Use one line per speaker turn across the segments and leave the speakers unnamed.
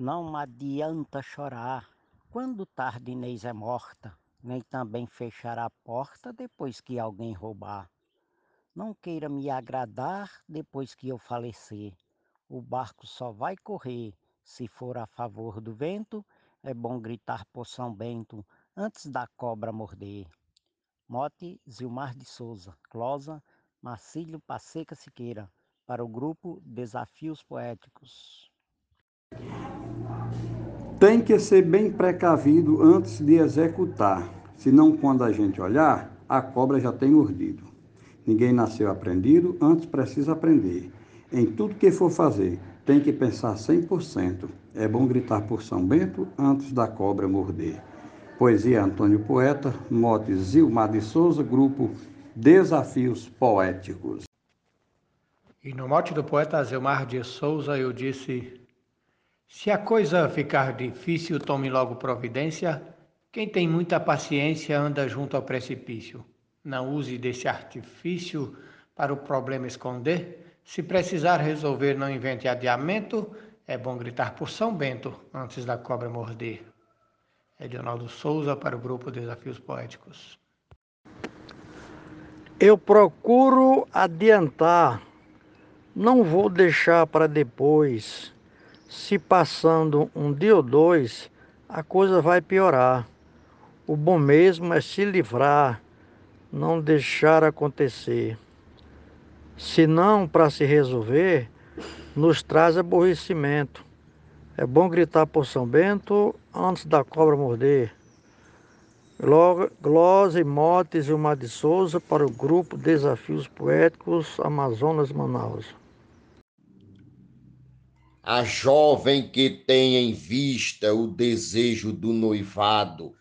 Não adianta chorar quando tarde Inês é morta, nem também fechar a porta depois que alguém roubar. Não queira me agradar depois que eu falecer. O barco só vai correr se for a favor do vento. É bom gritar por São Bento antes da cobra morder. Mote Zilmar de Souza, Closa, Marcílio Passeca Siqueira, para o grupo Desafios Poéticos.
Tem que ser bem precavido antes de executar, senão quando a gente olhar, a cobra já tem mordido. Ninguém nasceu aprendido, antes precisa aprender. Em tudo que for fazer, tem que pensar 100%. É bom gritar por São Bento antes da cobra morder. Poesia Antônio Poeta, mote Zilmar de Souza, grupo Desafios Poéticos.
E no mote do poeta Zilmar de Souza eu disse se a coisa ficar difícil, tome logo providência. Quem tem muita paciência anda junto ao precipício. Não use desse artifício para o problema esconder. Se precisar resolver, não invente adiamento. É bom gritar por São Bento antes da cobra morder. Edionaldo Souza para o grupo Desafios Poéticos.
Eu procuro adiantar, não vou deixar para depois se passando um dia ou dois, a coisa vai piorar. O bom mesmo é se livrar, não deixar acontecer. Se não, para se resolver, nos traz aborrecimento. É bom gritar por São Bento antes da cobra morder. Glose, Motes e Mar de Souza para o grupo Desafios Poéticos Amazonas Manaus.
A jovem que tem em vista o desejo do noivado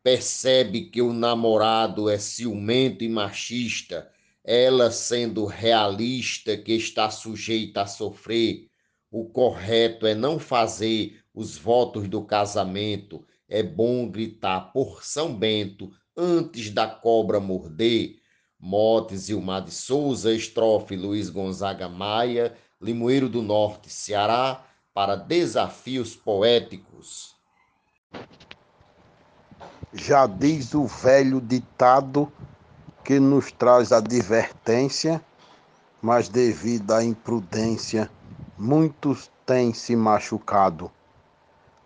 percebe que o namorado é ciumento e machista, ela sendo realista que está sujeita a sofrer. O correto é não fazer os votos do casamento. É bom gritar por São Bento antes da cobra morder. Motes Ilmar de Souza, estrofe Luiz Gonzaga Maia, Limoeiro do Norte, Ceará, para desafios poéticos.
Já diz o velho ditado que nos traz advertência, mas devido à imprudência, muitos têm se machucado.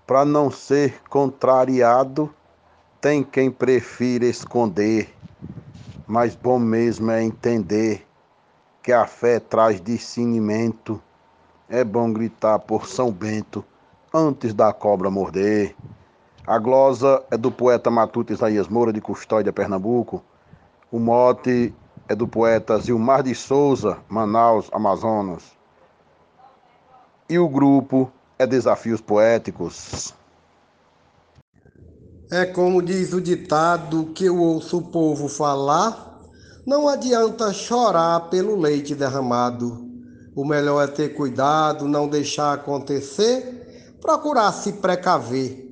Para não ser contrariado, tem quem prefira esconder, mas bom mesmo é entender que a fé traz discernimento. É bom gritar por São Bento antes da cobra morder. A glosa é do poeta matuto Isaías Moura, de Custódia, Pernambuco. O mote é do poeta Zilmar de Souza, Manaus, Amazonas. E o grupo é Desafios Poéticos.
É como diz o ditado que eu ouço o povo falar não adianta chorar pelo leite derramado. O melhor é ter cuidado, não deixar acontecer, procurar se precaver.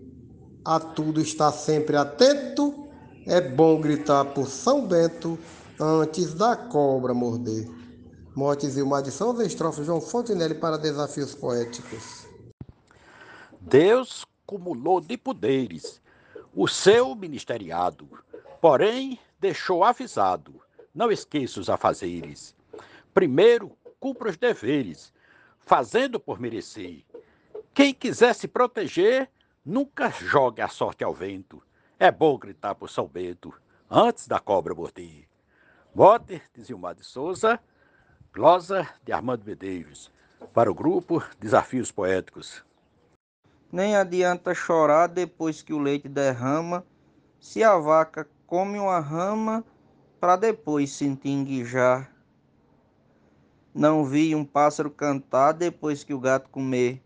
A tudo estar sempre atento. É bom gritar por São Bento antes da cobra morder. Mortes e uma de São estrofe João Fontenelle para desafios poéticos.
Deus cumulou de poderes o seu ministeriado, porém deixou avisado não esqueça os afazeres. Primeiro, cumpra os deveres, fazendo por merecer. Quem quiser se proteger, nunca jogue a sorte ao vento. É bom gritar por São Bento, antes da cobra morder. Mote de Zilmar de Souza, glosa de Armando Medeiros, para o grupo Desafios Poéticos.
Nem adianta chorar depois que o leite derrama, se a vaca come uma rama, para depois se entinguejar. Não vi um pássaro cantar depois que o gato comer.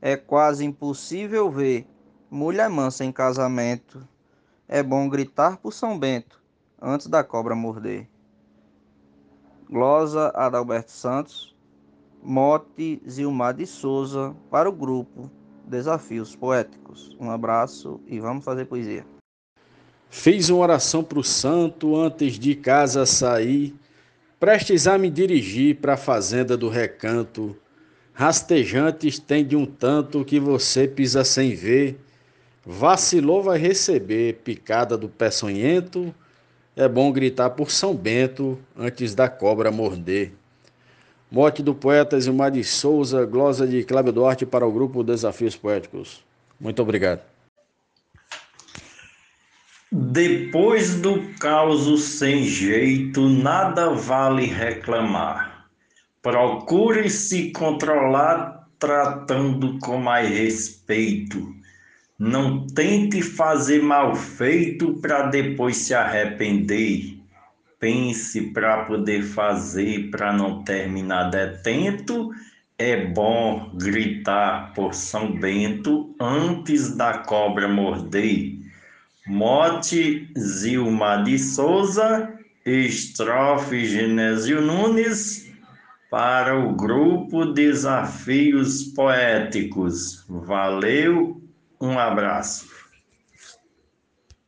É quase impossível ver mulher mansa em casamento. É bom gritar por São Bento antes da cobra morder. Glosa Adalberto Santos, Mote Zilmar de Souza para o grupo Desafios Poéticos. Um abraço e vamos fazer poesia.
Fiz uma oração para o santo antes de casa sair, prestes a me dirigir para a fazenda do recanto. Rastejantes tem de um tanto que você pisa sem ver. Vacilou vai receber picada do peçonhento. É bom gritar por São Bento antes da cobra morder. Mote do poeta Zilmar de Souza, glosa de Cláudio Duarte para o grupo Desafios Poéticos. Muito obrigado.
Depois do caos sem jeito, nada vale reclamar. Procure se controlar tratando com mais respeito. Não tente fazer mal feito para depois se arrepender. Pense para poder fazer, para não terminar detento. É bom gritar por São Bento antes da cobra morder. Mote Zilma de Souza, estrofe Genésio Nunes, para o grupo Desafios Poéticos. Valeu, um abraço.